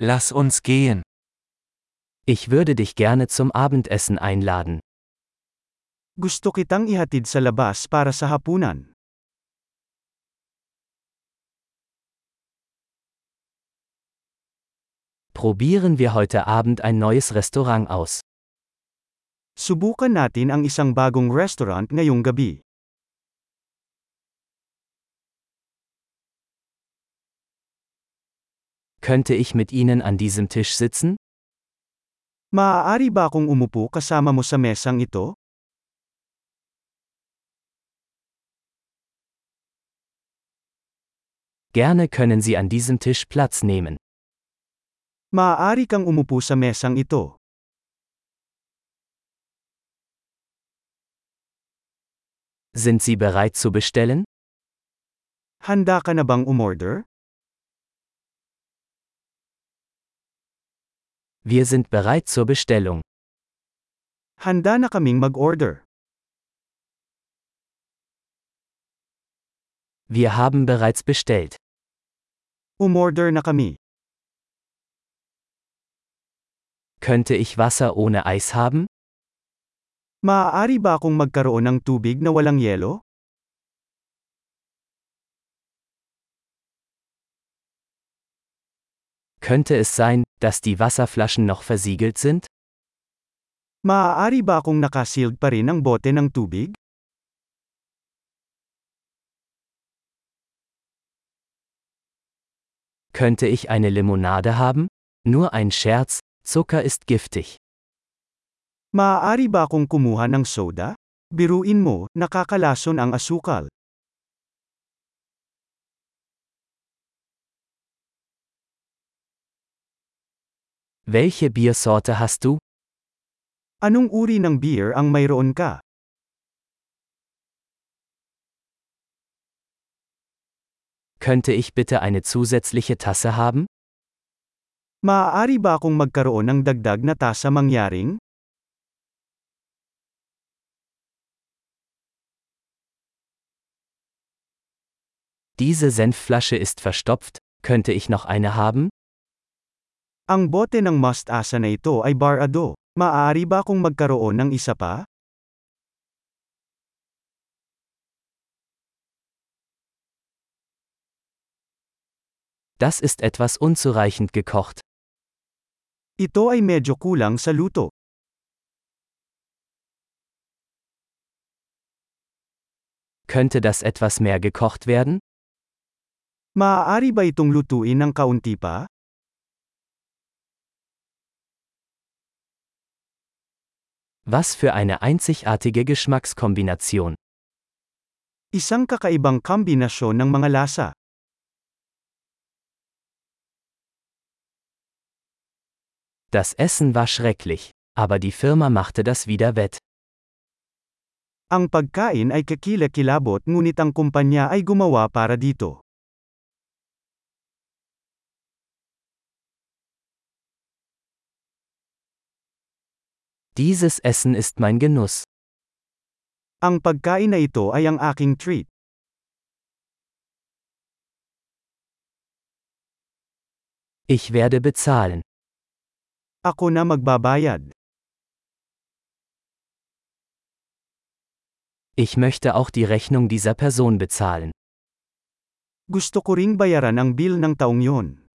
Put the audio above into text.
Lass uns gehen. Ich würde dich gerne zum Abendessen einladen. Gusto kitang ihatid sa labas para sa hapunan. Probieren wir heute Abend ein neues Restaurant aus. Subukan natin ang isang bagong restaurant ngayong gabi. Könnte ich mit Ihnen an diesem Tisch sitzen? Maaari ba akong umupo kasama mo sa mesang ito? Gerne können Sie an diesem Tisch Platz nehmen. Maaari kang umupo sa mesang ito. Sind Sie bereit zu bestellen? Handa ka na bang umorder? Wir sind bereit zur Bestellung. Handa na kaming mag-order. Wir haben bereits bestellt. Umorder na kami. Könnte ich Wasser ohne Eis haben? Maaari ba akong magkaroon ng tubig na walang yelo? Könnte es sein, dass die Wasserflaschen noch versiegelt sind? Maaari ba akong nakasealed pa rin ang bote ng tubig? Könnte ich eine Limonade haben? Nur ein Scherz, Zucker ist giftig. Maaari ba akong kumuha ng soda? Biruin mo, nakakalason ang asukal. Welche Biersorte hast du? Anong uri ng beer ang mayroon ka? Könnte ich bitte eine zusätzliche Tasse haben? Maaari ba akong magkaroon ng dagdag na tasa mangyaring? Diese Senfflasche ist verstopft, könnte ich noch eine haben? Ang bote ng mustasa na ito ay barado. Maaari ba akong magkaroon ng isa pa? Das ist etwas unzureichend gekocht. Ito ay medyo kulang sa luto. Könnte das etwas mehr gekocht werden? Maaari ba itong lutuin ng kaunti pa? Was für eine einzigartige Geschmackskombination. Isang kakaibang kombinasyon ng mga lasa. Das Essen war schrecklich, aber die Firma machte das wieder wett. Ang pagkain ay kakilakilabot ngunit ang kumpanya ay gumawa para dito. Dieses Essen ist mein Genuss. Ang pagkain na ito ay ang aking treat. Ich werde bezahlen. Ako na magbabayad. Ich möchte auch die Rechnung dieser Person bezahlen. Gusto ko ring bayaran ang bill ng taong yon.